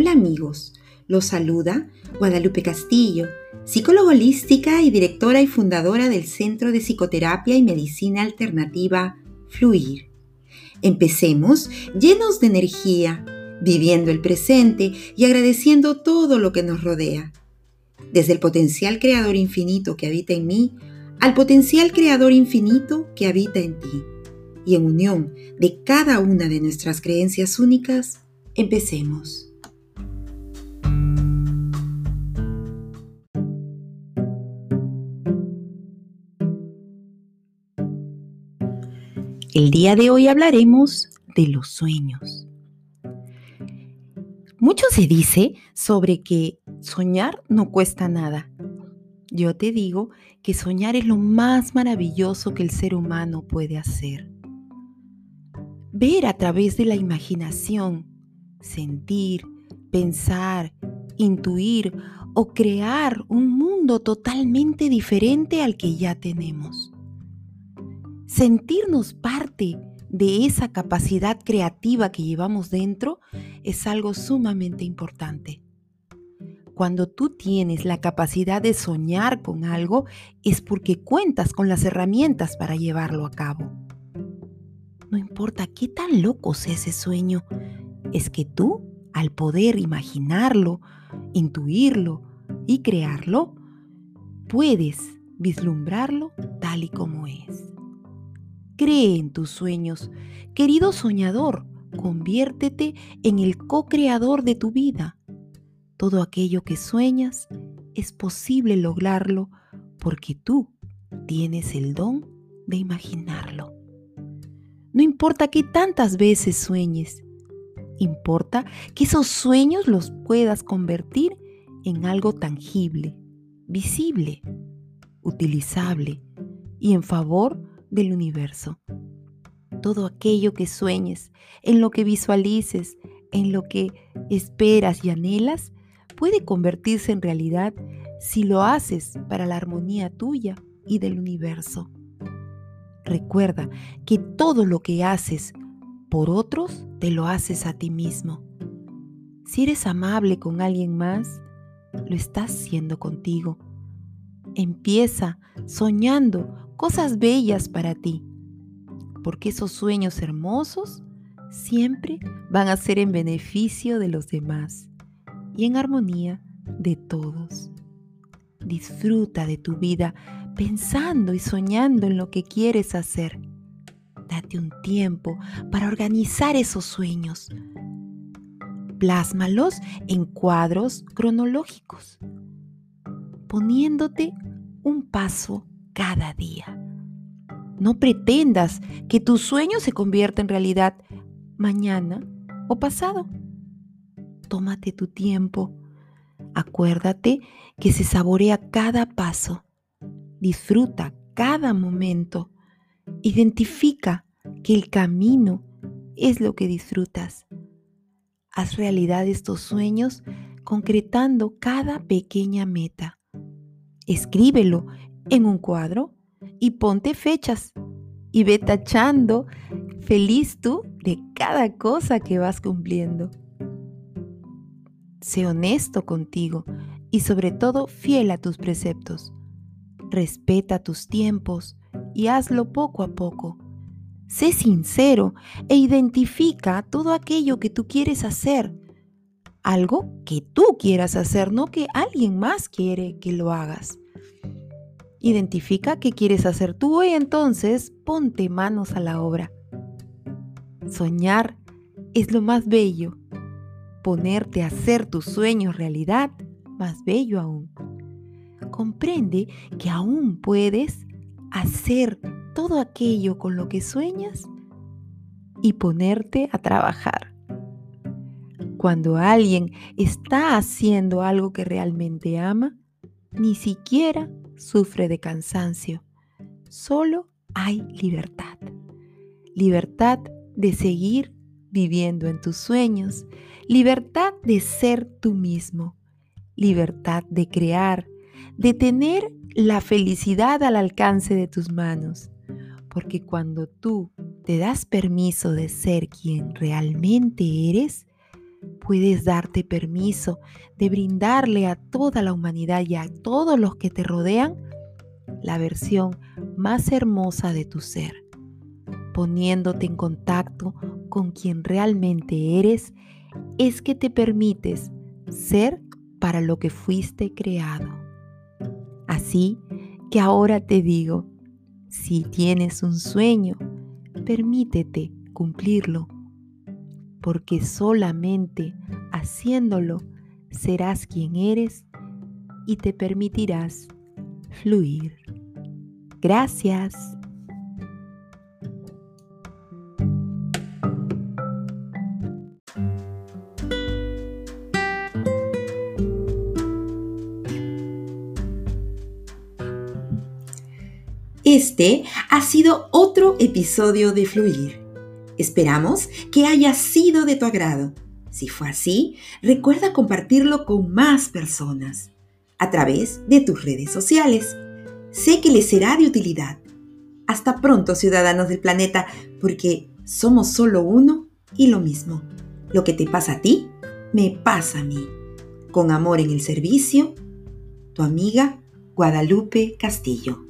Hola amigos, los saluda Guadalupe Castillo, psicóloga holística y directora y fundadora del Centro de Psicoterapia y Medicina Alternativa Fluir. Empecemos llenos de energía, viviendo el presente y agradeciendo todo lo que nos rodea. Desde el potencial creador infinito que habita en mí al potencial creador infinito que habita en ti. Y en unión de cada una de nuestras creencias únicas, empecemos. El día de hoy hablaremos de los sueños. Mucho se dice sobre que soñar no cuesta nada. Yo te digo que soñar es lo más maravilloso que el ser humano puede hacer. Ver a través de la imaginación, sentir, pensar, intuir o crear un mundo totalmente diferente al que ya tenemos sentirnos parte de esa capacidad creativa que llevamos dentro es algo sumamente importante. Cuando tú tienes la capacidad de soñar con algo es porque cuentas con las herramientas para llevarlo a cabo. No importa qué tan loco sea ese sueño, es que tú, al poder imaginarlo, intuirlo y crearlo, puedes vislumbrarlo tal y como es. Cree en tus sueños. Querido soñador, conviértete en el co-creador de tu vida. Todo aquello que sueñas es posible lograrlo porque tú tienes el don de imaginarlo. No importa que tantas veces sueñes, importa que esos sueños los puedas convertir en algo tangible, visible, utilizable y en favor del universo. Todo aquello que sueñes, en lo que visualices, en lo que esperas y anhelas, puede convertirse en realidad si lo haces para la armonía tuya y del universo. Recuerda que todo lo que haces por otros, te lo haces a ti mismo. Si eres amable con alguien más, lo estás haciendo contigo. Empieza soñando cosas bellas para ti, porque esos sueños hermosos siempre van a ser en beneficio de los demás y en armonía de todos. Disfruta de tu vida pensando y soñando en lo que quieres hacer. Date un tiempo para organizar esos sueños. Plásmalos en cuadros cronológicos, poniéndote un paso cada día. No pretendas que tu sueño se convierta en realidad mañana o pasado. Tómate tu tiempo. Acuérdate que se saborea cada paso. Disfruta cada momento. Identifica que el camino es lo que disfrutas. Haz realidad estos sueños concretando cada pequeña meta. Escríbelo en un cuadro y ponte fechas y ve tachando feliz tú de cada cosa que vas cumpliendo. Sé honesto contigo y sobre todo fiel a tus preceptos. Respeta tus tiempos y hazlo poco a poco. Sé sincero e identifica todo aquello que tú quieres hacer. Algo que tú quieras hacer, no que alguien más quiere que lo hagas. Identifica qué quieres hacer tú y entonces ponte manos a la obra. Soñar es lo más bello. Ponerte a hacer tus sueños realidad, más bello aún. Comprende que aún puedes hacer todo aquello con lo que sueñas y ponerte a trabajar. Cuando alguien está haciendo algo que realmente ama, ni siquiera sufre de cansancio. Solo hay libertad. Libertad de seguir viviendo en tus sueños. Libertad de ser tú mismo. Libertad de crear, de tener la felicidad al alcance de tus manos. Porque cuando tú te das permiso de ser quien realmente eres, puedes darte permiso de brindarle a toda la humanidad y a todos los que te rodean la versión más hermosa de tu ser, poniéndote en contacto con quien realmente eres, es que te permites ser para lo que fuiste creado. Así que ahora te digo, si tienes un sueño, permítete cumplirlo, porque solamente haciéndolo serás quien eres y te permitirás fluir. Gracias. Este ha sido otro episodio de Fluir. Esperamos que haya sido de tu agrado. Si fue así, recuerda compartirlo con más personas a través de tus redes sociales. Sé que les será de utilidad. Hasta pronto, ciudadanos del planeta, porque somos solo uno y lo mismo. Lo que te pasa a ti, me pasa a mí. Con amor en el servicio, tu amiga Guadalupe Castillo.